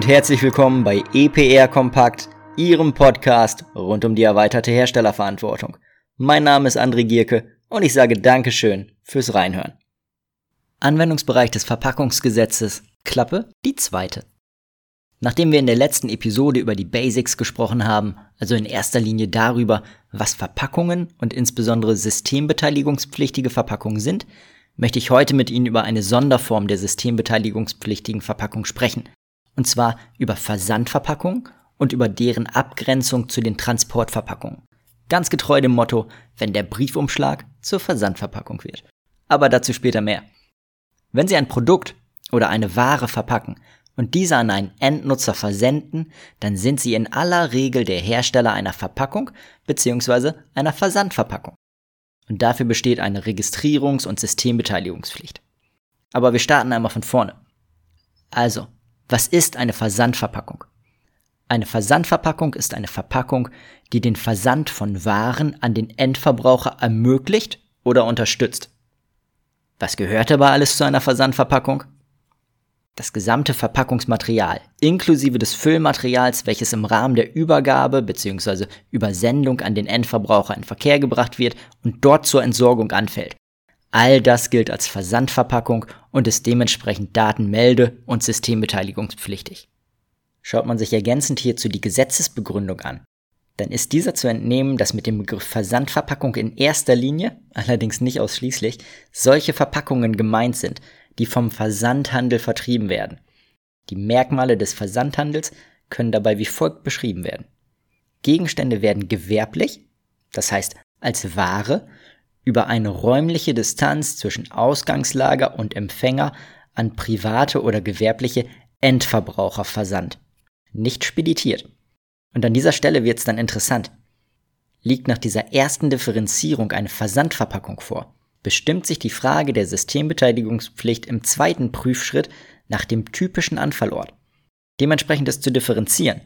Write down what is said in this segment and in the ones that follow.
und herzlich willkommen bei EPR Kompakt, Ihrem Podcast rund um die erweiterte Herstellerverantwortung. Mein Name ist André Gierke und ich sage Dankeschön fürs Reinhören. Anwendungsbereich des Verpackungsgesetzes, Klappe, die zweite. Nachdem wir in der letzten Episode über die Basics gesprochen haben, also in erster Linie darüber, was Verpackungen und insbesondere systembeteiligungspflichtige Verpackungen sind, möchte ich heute mit Ihnen über eine Sonderform der systembeteiligungspflichtigen Verpackung sprechen. Und zwar über Versandverpackungen und über deren Abgrenzung zu den Transportverpackungen. Ganz getreu dem Motto, wenn der Briefumschlag zur Versandverpackung wird. Aber dazu später mehr. Wenn Sie ein Produkt oder eine Ware verpacken und diese an einen Endnutzer versenden, dann sind Sie in aller Regel der Hersteller einer Verpackung bzw. einer Versandverpackung. Und dafür besteht eine Registrierungs- und Systembeteiligungspflicht. Aber wir starten einmal von vorne. Also, was ist eine Versandverpackung? Eine Versandverpackung ist eine Verpackung, die den Versand von Waren an den Endverbraucher ermöglicht oder unterstützt. Was gehört aber alles zu einer Versandverpackung? Das gesamte Verpackungsmaterial, inklusive des Füllmaterials, welches im Rahmen der Übergabe bzw. Übersendung an den Endverbraucher in Verkehr gebracht wird und dort zur Entsorgung anfällt. All das gilt als Versandverpackung und ist dementsprechend datenmelde- und systembeteiligungspflichtig. Schaut man sich ergänzend hierzu die Gesetzesbegründung an, dann ist dieser zu entnehmen, dass mit dem Begriff Versandverpackung in erster Linie, allerdings nicht ausschließlich, solche Verpackungen gemeint sind, die vom Versandhandel vertrieben werden. Die Merkmale des Versandhandels können dabei wie folgt beschrieben werden. Gegenstände werden gewerblich, das heißt als Ware, über eine räumliche Distanz zwischen Ausgangslager und Empfänger an private oder gewerbliche Endverbraucher versandt, nicht speditiert. Und an dieser Stelle wird es dann interessant. Liegt nach dieser ersten Differenzierung eine Versandverpackung vor, bestimmt sich die Frage der Systembeteiligungspflicht im zweiten Prüfschritt nach dem typischen Anfallort. Dementsprechend ist zu differenzieren.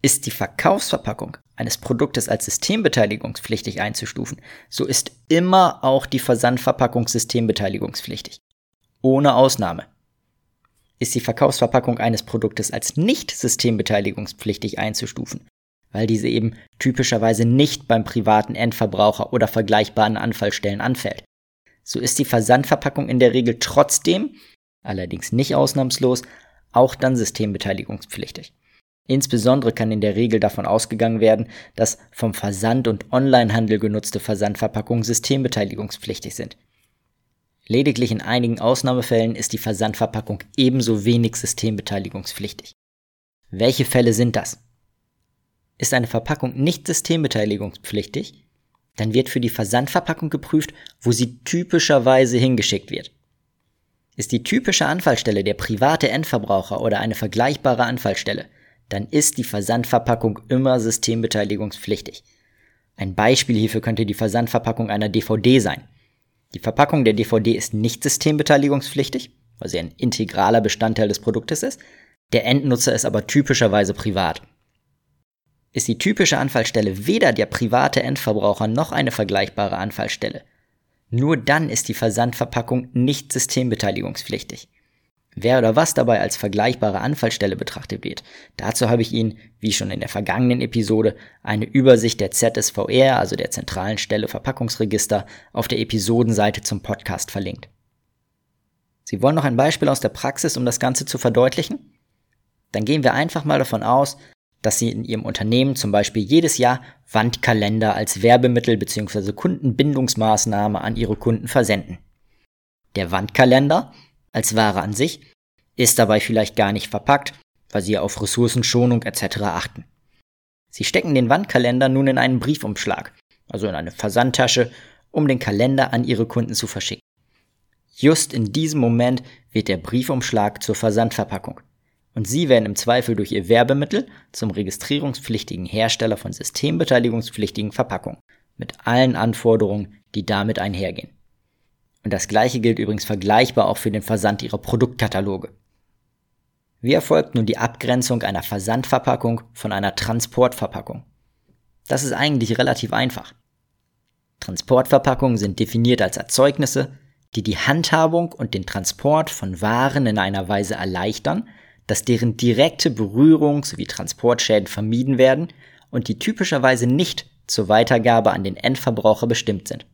Ist die Verkaufsverpackung eines Produktes als systembeteiligungspflichtig einzustufen, so ist immer auch die Versandverpackung systembeteiligungspflichtig. Ohne Ausnahme. Ist die Verkaufsverpackung eines Produktes als nicht systembeteiligungspflichtig einzustufen, weil diese eben typischerweise nicht beim privaten Endverbraucher oder vergleichbaren Anfallstellen anfällt so ist die Versandverpackung in der Regel trotzdem, allerdings nicht ausnahmslos, auch dann systembeteiligungspflichtig. Insbesondere kann in der Regel davon ausgegangen werden, dass vom Versand- und Onlinehandel genutzte Versandverpackungen systembeteiligungspflichtig sind. Lediglich in einigen Ausnahmefällen ist die Versandverpackung ebenso wenig systembeteiligungspflichtig. Welche Fälle sind das? Ist eine Verpackung nicht systembeteiligungspflichtig, dann wird für die Versandverpackung geprüft, wo sie typischerweise hingeschickt wird. Ist die typische Anfallstelle der private Endverbraucher oder eine vergleichbare Anfallstelle, dann ist die Versandverpackung immer systembeteiligungspflichtig. Ein Beispiel hierfür könnte die Versandverpackung einer DVD sein. Die Verpackung der DVD ist nicht systembeteiligungspflichtig, weil sie ein integraler Bestandteil des Produktes ist. Der Endnutzer ist aber typischerweise privat. Ist die typische Anfallstelle weder der private Endverbraucher noch eine vergleichbare Anfallstelle. Nur dann ist die Versandverpackung nicht systembeteiligungspflichtig. Wer oder was dabei als vergleichbare Anfallstelle betrachtet wird, dazu habe ich Ihnen, wie schon in der vergangenen Episode, eine Übersicht der ZSVR, also der zentralen Stelle Verpackungsregister, auf der Episodenseite zum Podcast verlinkt. Sie wollen noch ein Beispiel aus der Praxis, um das Ganze zu verdeutlichen? Dann gehen wir einfach mal davon aus, dass sie in ihrem Unternehmen zum Beispiel jedes Jahr Wandkalender als Werbemittel bzw. Kundenbindungsmaßnahme an ihre Kunden versenden. Der Wandkalender als Ware an sich ist dabei vielleicht gar nicht verpackt, weil sie auf Ressourcenschonung etc. achten. Sie stecken den Wandkalender nun in einen Briefumschlag, also in eine Versandtasche, um den Kalender an ihre Kunden zu verschicken. Just in diesem Moment wird der Briefumschlag zur Versandverpackung und Sie werden im Zweifel durch Ihr Werbemittel zum registrierungspflichtigen Hersteller von systembeteiligungspflichtigen Verpackungen mit allen Anforderungen, die damit einhergehen. Und das gleiche gilt übrigens vergleichbar auch für den Versand Ihrer Produktkataloge. Wie erfolgt nun die Abgrenzung einer Versandverpackung von einer Transportverpackung? Das ist eigentlich relativ einfach. Transportverpackungen sind definiert als Erzeugnisse, die die Handhabung und den Transport von Waren in einer Weise erleichtern, dass deren direkte Berührung sowie Transportschäden vermieden werden und die typischerweise nicht zur Weitergabe an den Endverbraucher bestimmt sind.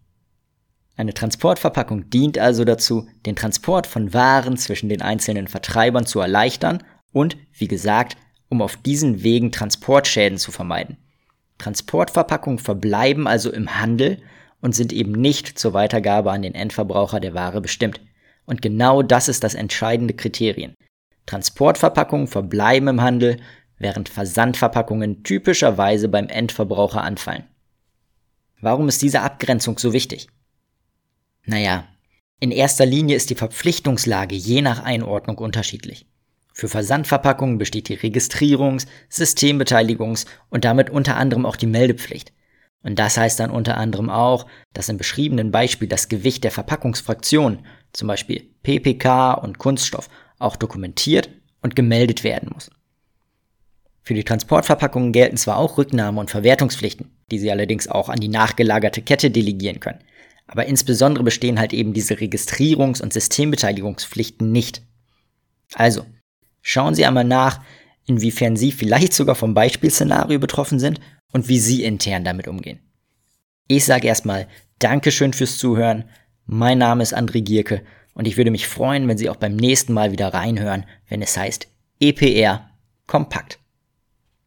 Eine Transportverpackung dient also dazu, den Transport von Waren zwischen den einzelnen Vertreibern zu erleichtern und, wie gesagt, um auf diesen Wegen Transportschäden zu vermeiden. Transportverpackungen verbleiben also im Handel und sind eben nicht zur Weitergabe an den Endverbraucher der Ware bestimmt. Und genau das ist das entscheidende Kriterium. Transportverpackungen verbleiben im Handel, während Versandverpackungen typischerweise beim Endverbraucher anfallen. Warum ist diese Abgrenzung so wichtig? Naja, in erster Linie ist die Verpflichtungslage je nach Einordnung unterschiedlich. Für Versandverpackungen besteht die Registrierungs-, Systembeteiligungs- und damit unter anderem auch die Meldepflicht. Und das heißt dann unter anderem auch, dass im beschriebenen Beispiel das Gewicht der Verpackungsfraktion, zum Beispiel PPK und Kunststoff, auch dokumentiert und gemeldet werden muss. Für die Transportverpackungen gelten zwar auch Rücknahme- und Verwertungspflichten, die Sie allerdings auch an die nachgelagerte Kette delegieren können. Aber insbesondere bestehen halt eben diese Registrierungs- und Systembeteiligungspflichten nicht. Also, schauen Sie einmal nach, inwiefern Sie vielleicht sogar vom Beispielszenario betroffen sind und wie Sie intern damit umgehen. Ich sage erstmal Dankeschön fürs Zuhören. Mein Name ist André Gierke und ich würde mich freuen, wenn Sie auch beim nächsten Mal wieder reinhören, wenn es heißt EPR kompakt.